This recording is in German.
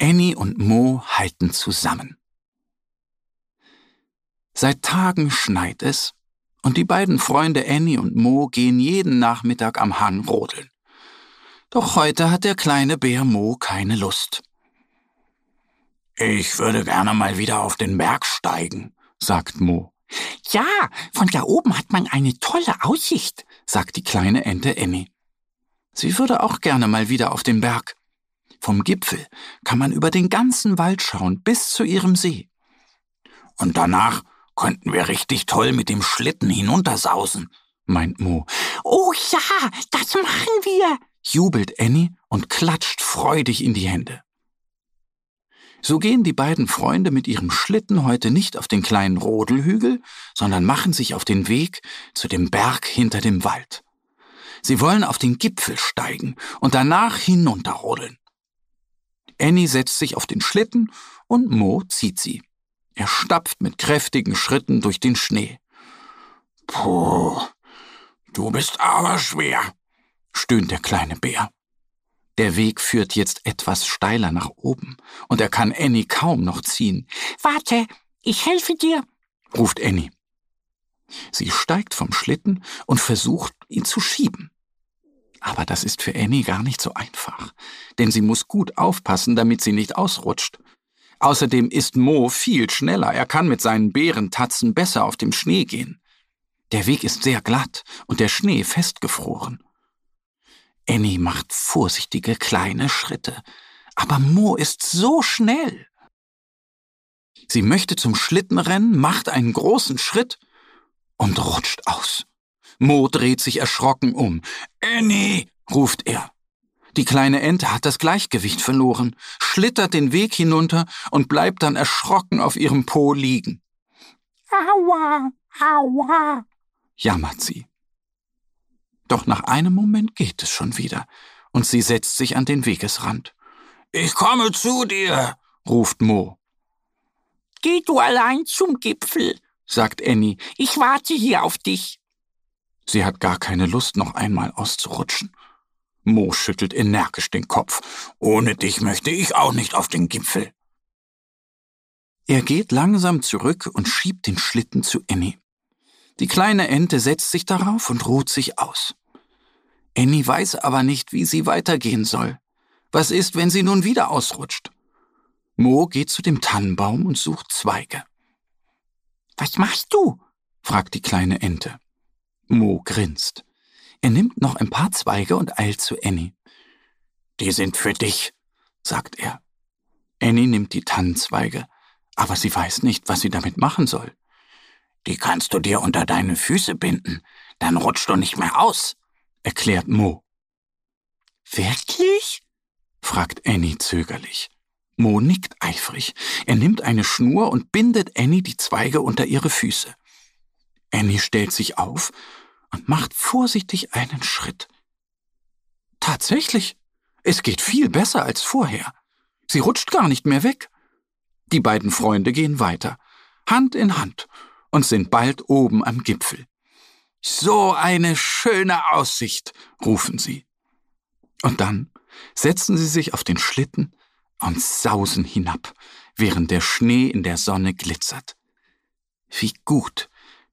Annie und Mo halten zusammen. Seit Tagen schneit es und die beiden Freunde Annie und Mo gehen jeden Nachmittag am Hang rodeln. Doch heute hat der kleine Bär Mo keine Lust. Ich würde gerne mal wieder auf den Berg steigen, sagt Mo. Ja, von da oben hat man eine tolle Aussicht, sagt die kleine Ente Annie. Sie würde auch gerne mal wieder auf den Berg. Vom Gipfel kann man über den ganzen Wald schauen bis zu ihrem See. Und danach könnten wir richtig toll mit dem Schlitten hinuntersausen, meint Mo. Oh ja, das machen wir, jubelt Annie und klatscht freudig in die Hände. So gehen die beiden Freunde mit ihrem Schlitten heute nicht auf den kleinen Rodelhügel, sondern machen sich auf den Weg zu dem Berg hinter dem Wald. Sie wollen auf den Gipfel steigen und danach hinunterrodeln. Annie setzt sich auf den Schlitten und Mo zieht sie. Er stapft mit kräftigen Schritten durch den Schnee. Puh, du bist aber schwer, stöhnt der kleine Bär. Der Weg führt jetzt etwas steiler nach oben, und er kann Annie kaum noch ziehen. Warte, ich helfe dir, ruft Annie. Sie steigt vom Schlitten und versucht, ihn zu schieben. Aber das ist für Annie gar nicht so einfach, denn sie muss gut aufpassen, damit sie nicht ausrutscht. Außerdem ist Mo viel schneller, er kann mit seinen Bärentatzen besser auf dem Schnee gehen. Der Weg ist sehr glatt und der Schnee festgefroren. Annie macht vorsichtige kleine Schritte, aber Mo ist so schnell. Sie möchte zum Schlitten rennen, macht einen großen Schritt und rutscht aus. Mo dreht sich erschrocken um. Annie, ruft er. Die kleine Ente hat das Gleichgewicht verloren, schlittert den Weg hinunter und bleibt dann erschrocken auf ihrem Po liegen. Aua, aua, jammert sie. Doch nach einem Moment geht es schon wieder, und sie setzt sich an den Wegesrand. Ich komme zu dir, ruft Mo. Geh du allein zum Gipfel, sagt Annie. Ich warte hier auf dich. Sie hat gar keine Lust, noch einmal auszurutschen. Mo schüttelt energisch den Kopf. Ohne dich möchte ich auch nicht auf den Gipfel. Er geht langsam zurück und schiebt den Schlitten zu Annie. Die kleine Ente setzt sich darauf und ruht sich aus. Annie weiß aber nicht, wie sie weitergehen soll. Was ist, wenn sie nun wieder ausrutscht? Mo geht zu dem Tannenbaum und sucht Zweige. Was machst du? fragt die kleine Ente. Mo grinst. Er nimmt noch ein paar Zweige und eilt zu Annie. Die sind für dich, sagt er. Annie nimmt die Tannenzweige, aber sie weiß nicht, was sie damit machen soll. Die kannst du dir unter deine Füße binden, dann rutschst du nicht mehr aus, erklärt Mo. Wirklich? fragt Annie zögerlich. Mo nickt eifrig. Er nimmt eine Schnur und bindet Annie die Zweige unter ihre Füße. Annie stellt sich auf und macht vorsichtig einen Schritt. Tatsächlich, es geht viel besser als vorher. Sie rutscht gar nicht mehr weg. Die beiden Freunde gehen weiter, Hand in Hand, und sind bald oben am Gipfel. So eine schöne Aussicht, rufen sie. Und dann setzen sie sich auf den Schlitten und sausen hinab, während der Schnee in der Sonne glitzert. Wie gut,